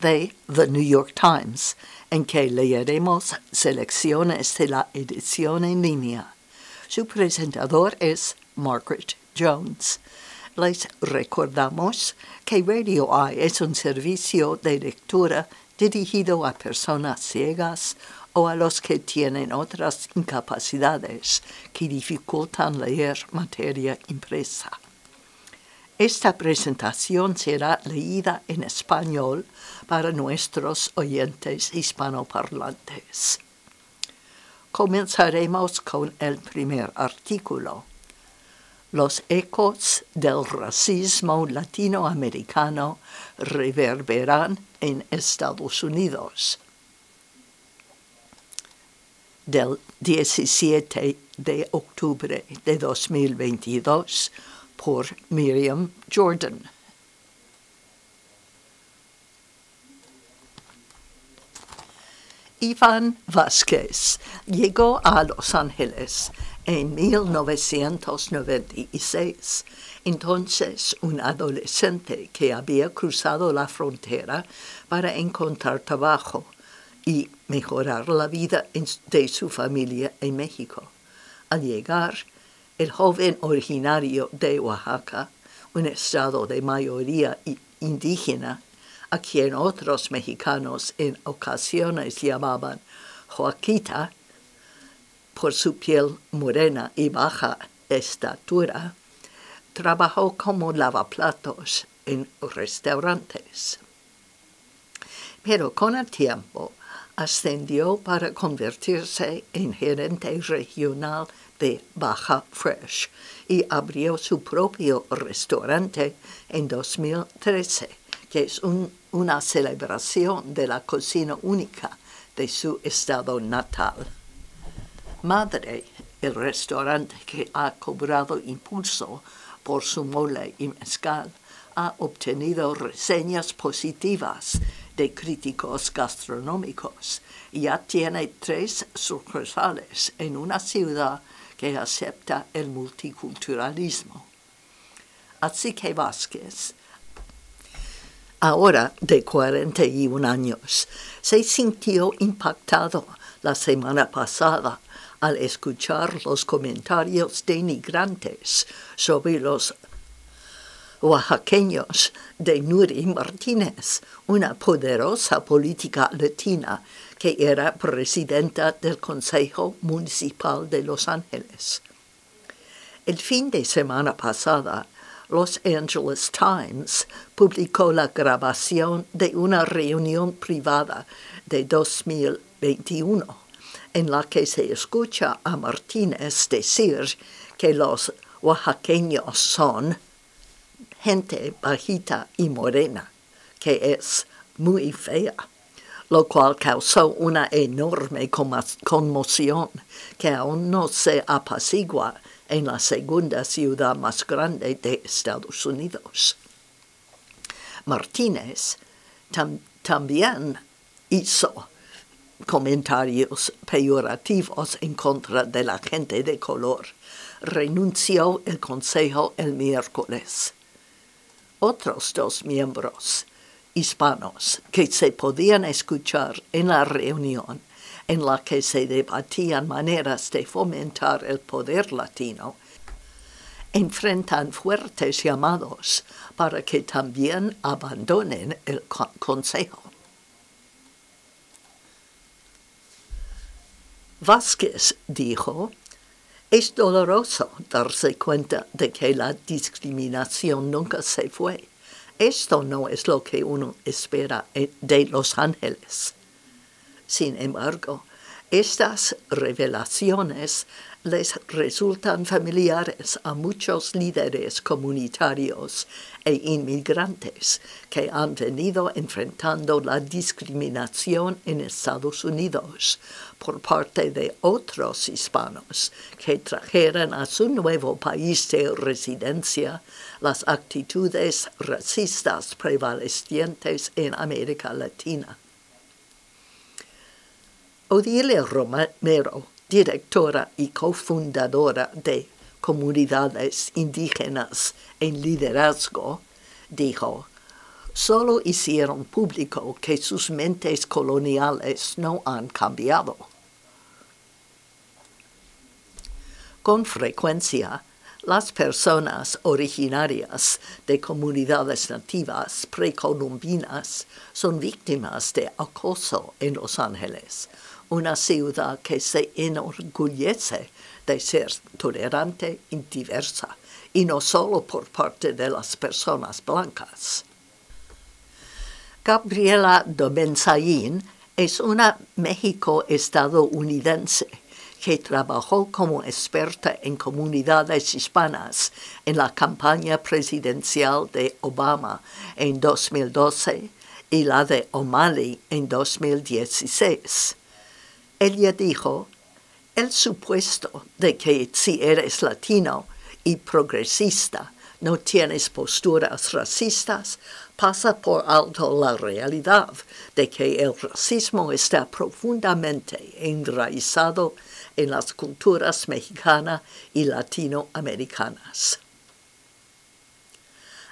de The New York Times, en que leeremos selecciones de la edición en línea. Su presentador es Margaret Jones. Les recordamos que Radio Eye es un servicio de lectura dirigido a personas ciegas o a los que tienen otras incapacidades que dificultan leer materia impresa. Esta presentación será leída en español para nuestros oyentes hispanoparlantes. Comenzaremos con el primer artículo. Los ecos del racismo latinoamericano reverberan en Estados Unidos. Del 17 de octubre de 2022 por Miriam Jordan. Iván Vázquez llegó a Los Ángeles en 1996, entonces un adolescente que había cruzado la frontera para encontrar trabajo y mejorar la vida de su familia en México. Al llegar, el joven originario de Oaxaca, un estado de mayoría indígena, a quien otros mexicanos en ocasiones llamaban Joaquita, por su piel morena y baja estatura, trabajó como lavaplatos en restaurantes. Pero con el tiempo ascendió para convertirse en gerente regional de Baja Fresh y abrió su propio restaurante en 2013, que es una celebración de la cocina única de su estado natal. Madre, el restaurante que ha cobrado impulso por su mole y mezcal, ha obtenido reseñas positivas de críticos gastronómicos ya tiene tres sucursales en una ciudad que acepta el multiculturalismo. Así que Vázquez, ahora de 41 años, se sintió impactado la semana pasada al escuchar los comentarios denigrantes sobre los oaxaqueños de Nuri Martínez, una poderosa política latina que era presidenta del Consejo Municipal de Los Ángeles. El fin de semana pasada, Los Angeles Times publicó la grabación de una reunión privada de 2021 en la que se escucha a Martínez decir que los oaxaqueños son gente bajita y morena, que es muy fea, lo cual causó una enorme conmoción que aún no se apacigua en la segunda ciudad más grande de Estados Unidos. Martínez también hizo comentarios peyorativos en contra de la gente de color. Renunció el consejo el miércoles. Otros dos miembros hispanos que se podían escuchar en la reunión en la que se debatían maneras de fomentar el poder latino, enfrentan fuertes llamados para que también abandonen el consejo. Vázquez dijo, es doloroso darse cuenta de que la discriminación nunca se fue. Esto no es lo que uno espera de Los Ángeles. Sin embargo, Estas revelaciones les resultan familiares a muchos líderes comunitarios e inmigrantes que han venido enfrentando la discriminación en Estados Unidos por parte de otros hispanos que trajeron a su nuevo país de residencia las actitudes racistas prevalecientes en América Latina. Odilia Romero directora y cofundadora de Comunidades Indígenas en Liderazgo, dijo, solo hicieron público que sus mentes coloniales no han cambiado. Con frecuencia, las personas originarias de comunidades nativas precolombinas son víctimas de acoso en Los Ángeles, una ciudad que se enorgullece de ser tolerante y diversa, y no solo por parte de las personas blancas. Gabriela Domenzaín es una México-estadounidense que trabajó como experta en comunidades hispanas en la campaña presidencial de Obama en 2012 y la de O'Malley en 2016. Ella dijo, el supuesto de que si eres latino y progresista no tienes posturas racistas pasa por alto la realidad de que el racismo está profundamente enraizado en las culturas mexicana y latinoamericanas.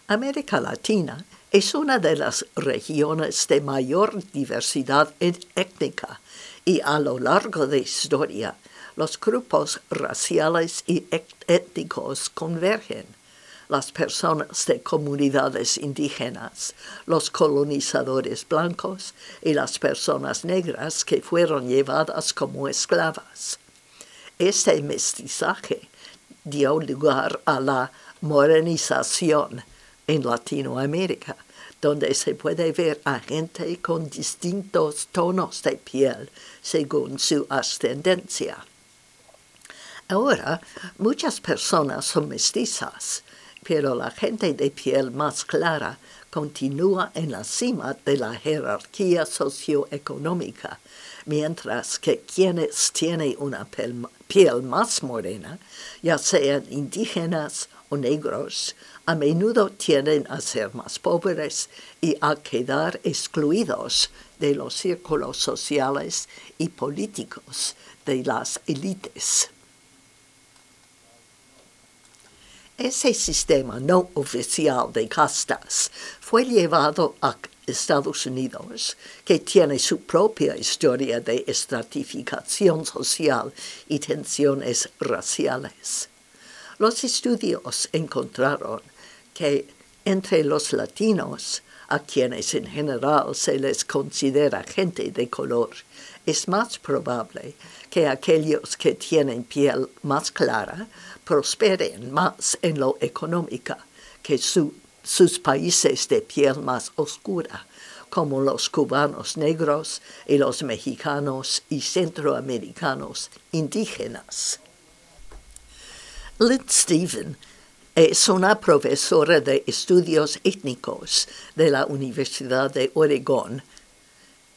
América Latina es una de las regiones de mayor diversidad étnica y a lo largo de historia los grupos raciales y étnicos convergen. Las personas de comunidades indígenas, los colonizadores blancos y las personas negras que fueron llevadas como esclavas. Este mestizaje dio lugar a la morenización en Latinoamérica donde se puede ver a gente con distintos tonos de piel según su ascendencia. Ahora, muchas personas son mestizas, pero la gente de piel más clara continúa en la cima de la jerarquía socioeconómica, mientras que quienes tienen una piel más morena, ya sean indígenas o negros, a menudo tienden a ser más pobres y a quedar excluidos de los círculos sociales y políticos de las élites. Ese sistema no oficial de castas fue llevado a Estados Unidos, que tiene su propia historia de estratificación social y tensiones raciales. Los estudios encontraron que entre los latinos, a quienes en general se les considera gente de color, es más probable que aquellos que tienen piel más clara prosperen más en lo económico que sus países de piel más oscura, como los cubanos negros y los mexicanos y centroamericanos indígenas. Lynn Steven es una profesora de estudios étnicos de la Universidad de Oregón.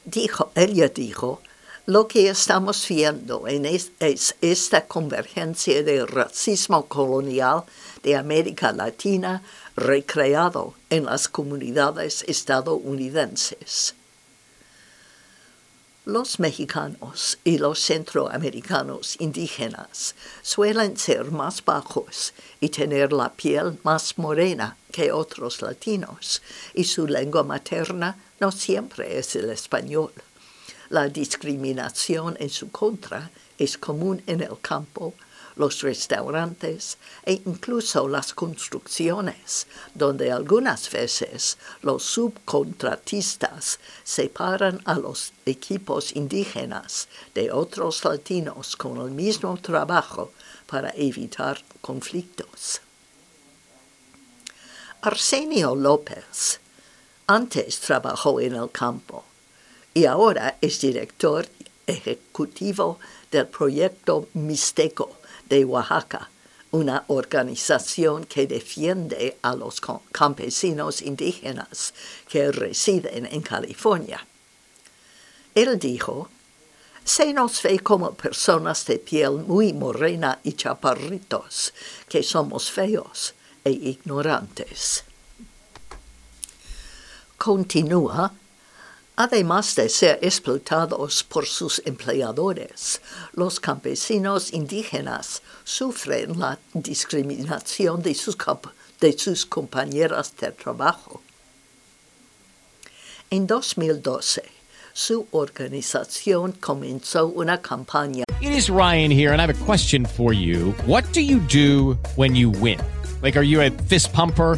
Dijo, ella dijo, lo que estamos viendo es, es, esta convergencia de racismo colonial de América Latina recreado en las comunidades estadounidenses. Los mexicanos y los centroamericanos indígenas suelen ser más bajos y tener la piel más morena que otros latinos, y su lengua materna no siempre es el español. La discriminación en su contra es común en el campo los restaurantes e incluso las construcciones, donde algunas veces los subcontratistas separan a los equipos indígenas de otros latinos con el mismo trabajo para evitar conflictos. Arsenio López antes trabajó en el campo y ahora es director ejecutivo del proyecto Mixteco de Oaxaca, una organización que defiende a los campesinos indígenas que residen en California. Él dijo, se nos ve como personas de piel muy morena y chaparritos, que somos feos e ignorantes. Continúa, además de ser explotados por sus empleadores, los campesinos indígenas sufren la discriminación de sus, de compañeras de trabajo. En 2012, su organización comenzó una campaña. It is Ryan here, and I have a question for you. What do you do when you win? Like, are you a fist pumper?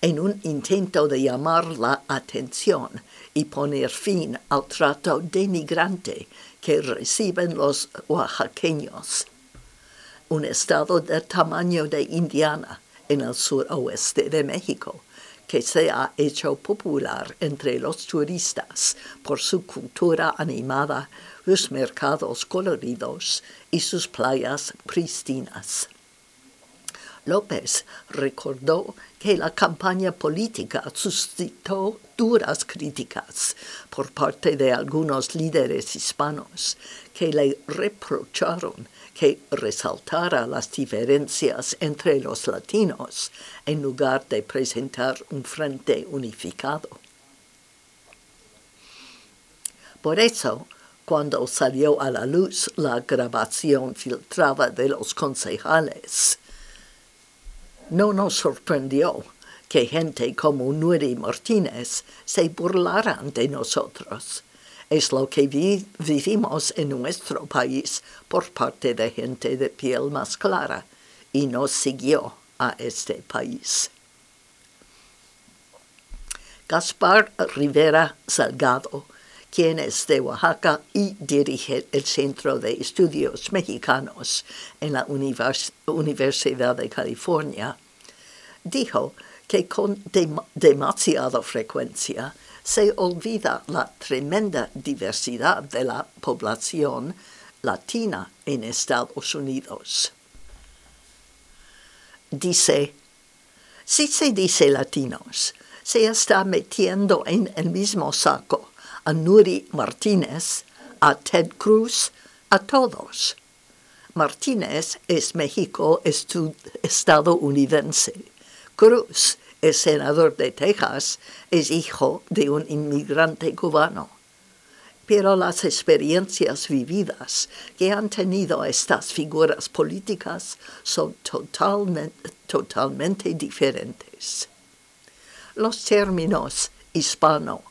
En un intento de llamar la atención y poner fin al trato denigrante que reciben los oaxaqueños. Un estado del tamaño de Indiana en el suroeste de México que se ha hecho popular entre los turistas por su cultura animada, sus mercados coloridos y sus playas pristinas. López recordó que la campaña política suscitó duras críticas por parte de algunos líderes hispanos que le reprocharon que resaltara las diferencias entre los latinos en lugar de presentar un frente unificado. Por eso, cuando salió a la luz la grabación filtrada de los concejales, no nos sorprendió que gente como Nuri Martínez se burlaran de nosotros. Es lo que vivimos en nuestro país por parte de gente de piel más clara y nos siguió a este país. Gaspar Rivera Salgado, quien es de Oaxaca y dirige el Centro de Estudios Mexicanos en la Universidad de California, dijo que con demasiada frecuencia se olvida la tremenda diversidad de la población latina en Estados Unidos. Dice, si se dice latinos, se está metiendo en el mismo saco a Nuri Martínez, a Ted Cruz, a todos. Martínez es México estadounidense. Cruz, el senador de Texas, es hijo de un inmigrante cubano. Pero las experiencias vividas que han tenido estas figuras políticas son totalmente, totalmente diferentes. Los términos hispano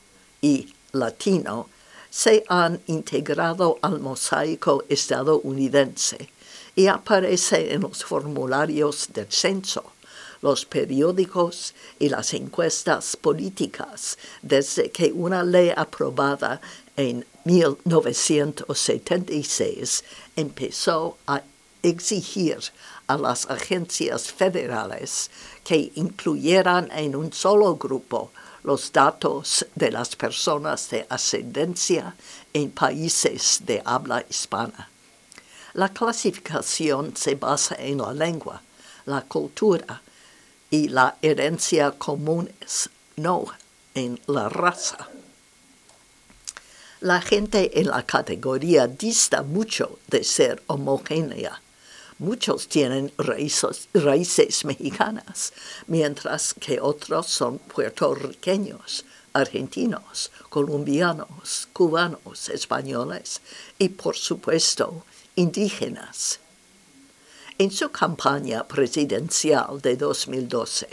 y latino se han integrado al mosaico estadounidense y aparece en los formularios del censo, los periódicos y las encuestas políticas desde que una ley aprobada en 1976 empezó a exigir a las agencias federales que incluyeran en un solo grupo los datos de las personas de ascendencia en países de habla hispana. La clasificación se basa en la lengua, la cultura y la herencia comunes, no en la raza. La gente en la categoría dista mucho de ser homogénea Muchos tienen raíces, mexicanas, mientras que otros son puertorriqueños, argentinos, colombianos, cubanos, españoles y, por supuesto, indígenas. En su campaña presidencial de 2012,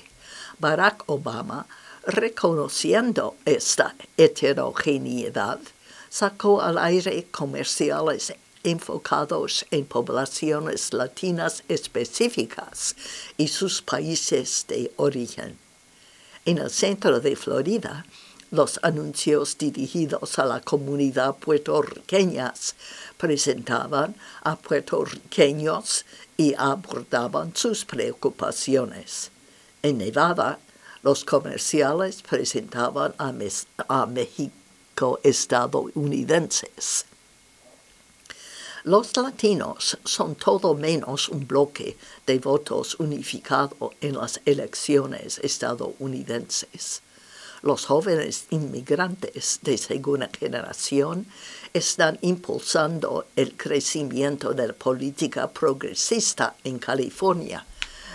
Barack Obama, reconociendo esta heterogeneidad, sacó al aire comerciales enfocados en poblaciones latinas específicas y sus países de origen. En el centro de Florida, los anuncios dirigidos a la comunidad puertorriqueñas presentaban a puertorriqueños y abordaban sus preocupaciones. En Nevada, los comerciales presentaban a, a México estadounidenses. Los latinos son todo menos un bloque de votos unificado en las elecciones estadounidenses. Los jóvenes inmigrantes de segunda generación están impulsando el crecimiento de la política progresista en California,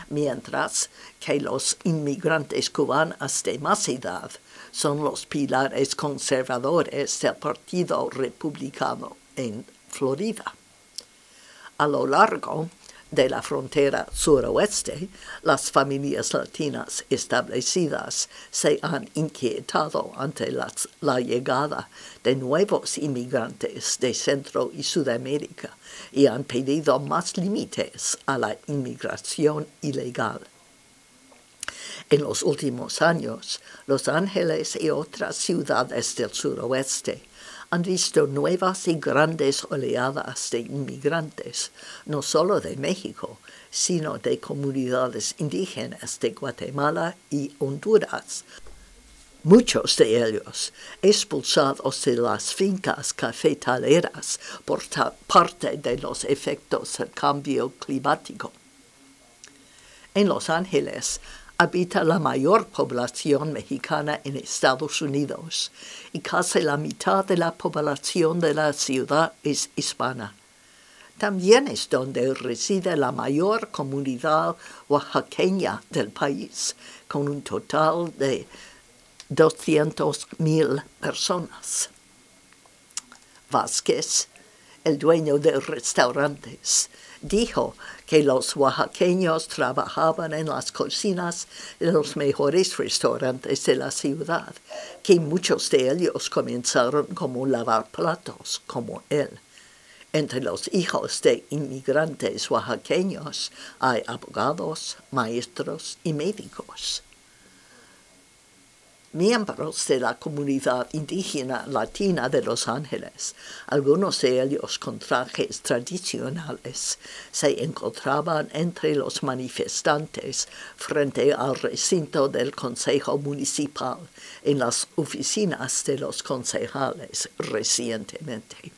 mientras que los inmigrantes cubanos de más edad son los pilares conservadores del Partido Republicano en Florida. A lo largo de la frontera suroeste, las familias latinas establecidas se han inquietado ante la llegada de nuevos inmigrantes de Centro y Sudamérica y han pedido más límites a la inmigración ilegal. En los últimos años, Los Ángeles y otras ciudades del suroeste han visto nuevas y grandes oleadas de inmigrantes, no solo de México, sino de comunidades indígenas de Guatemala y Honduras. Muchos de ellos expulsados de las fincas cafetaleras por parte de los efectos del cambio climático. En Los Ángeles habita la mayor población mexicana en Estados Unidos y casi la mitad de la población de la ciudad es hispana. También es donde reside la mayor comunidad oaxaqueña del país, con un total de 200.000 personas. Vázquez, el dueño de restaurantes, dijo que los oaxaqueños trabajaban en las cocinas de los mejores restaurantes de la ciudad, que muchos de ellos comenzaron como lavar platos, como él. Entre los hijos de inmigrantes oaxaqueños hay abogados, maestros y médicos miembros de la comunidad indígena latina de Los Ángeles, algunos de ellos con trajes tradicionales, se encontraban entre los manifestantes frente al recinto del Consejo Municipal en las oficinas de los concejales recientemente.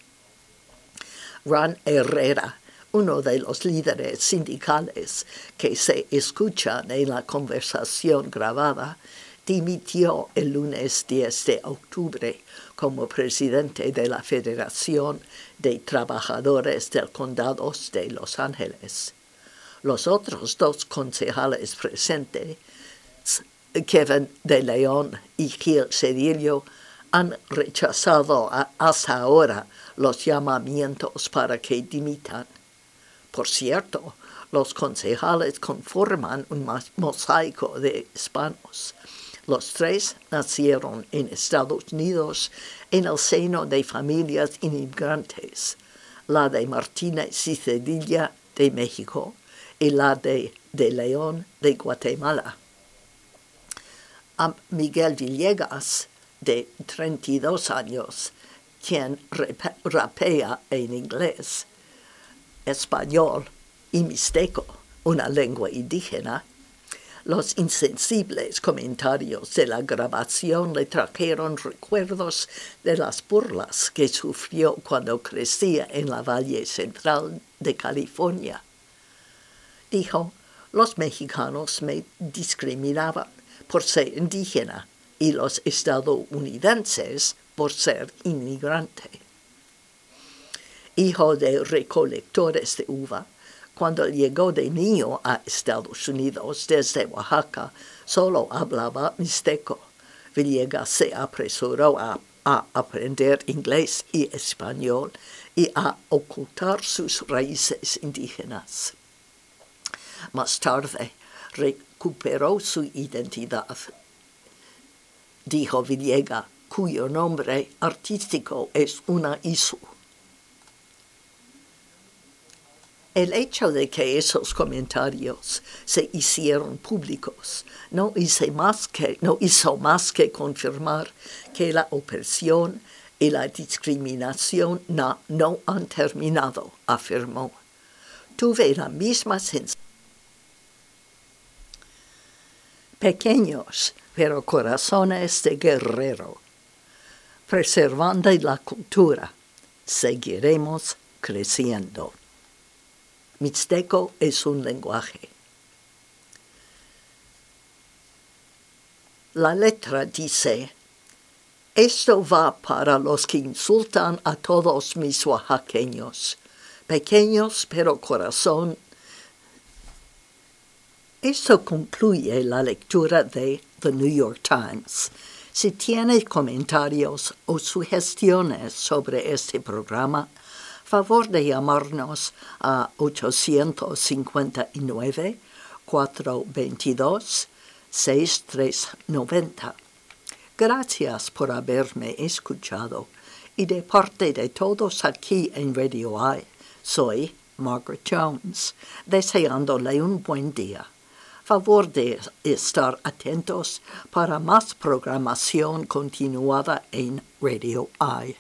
Ran Herrera, uno de los líderes sindicales que se escuchan en la conversación grabada, dimitió el lunes 10 de octubre como presidente de la Federación de Trabajadores del Condado de Los Ángeles. Los otros dos concejales presentes, Kevin de León y Gil Cedillo, han rechazado hasta ahora los llamamientos para que dimitan. Por cierto, los concejales conforman un mosaico de hispanos los tres nacieron en Estados Unidos en el seno de familias inmigrantes, la de Martínez y de México y la de, de León de Guatemala. A Miguel Villegas, de 32 años, quien rapea en inglés, español y mixteco, una lengua indígena, los insensibles comentarios de la grabación le trajeron recuerdos de las burlas que sufrió cuando crecía en la Valle Central de California. Dijo, los mexicanos me discriminaban por ser indígena y los estadounidenses por ser inmigrante. Hijo de recolectores de uva, cuando llegó de niño a Estados Unidos desde Oaxaca, solo hablaba mixteco. Villegas se apresuró a, aprender inglés y español y a ocultar sus raíces indígenas. Más tarde recuperó su identidad. Dijo Villegas, cuyo nombre artístico es una isu. El hecho de que esos comentarios se hicieron públicos no hizo más que, confirmar que la opresión y la discriminación no han terminado, afirmó. Tuve la misma sensación. Pequeños, pero corazones de guerrero. Preservando la cultura, seguiremos creciendo. Mixteco es un lenguaje. La letra dice, esto va para los que insultan a todos mis oaxaqueños, pequeños pero corazón. Esto concluye la lectura de The New York Times. Si tiene comentarios o sugestiones sobre este programa, favor de llamarnos a 859 422 6390. Gracias por haberme escuchado y de parte de todos aquí en Radio I, soy Margaret Jones, deseándole un buen día. Favor de estar atentos para más programación continuada en Radio I.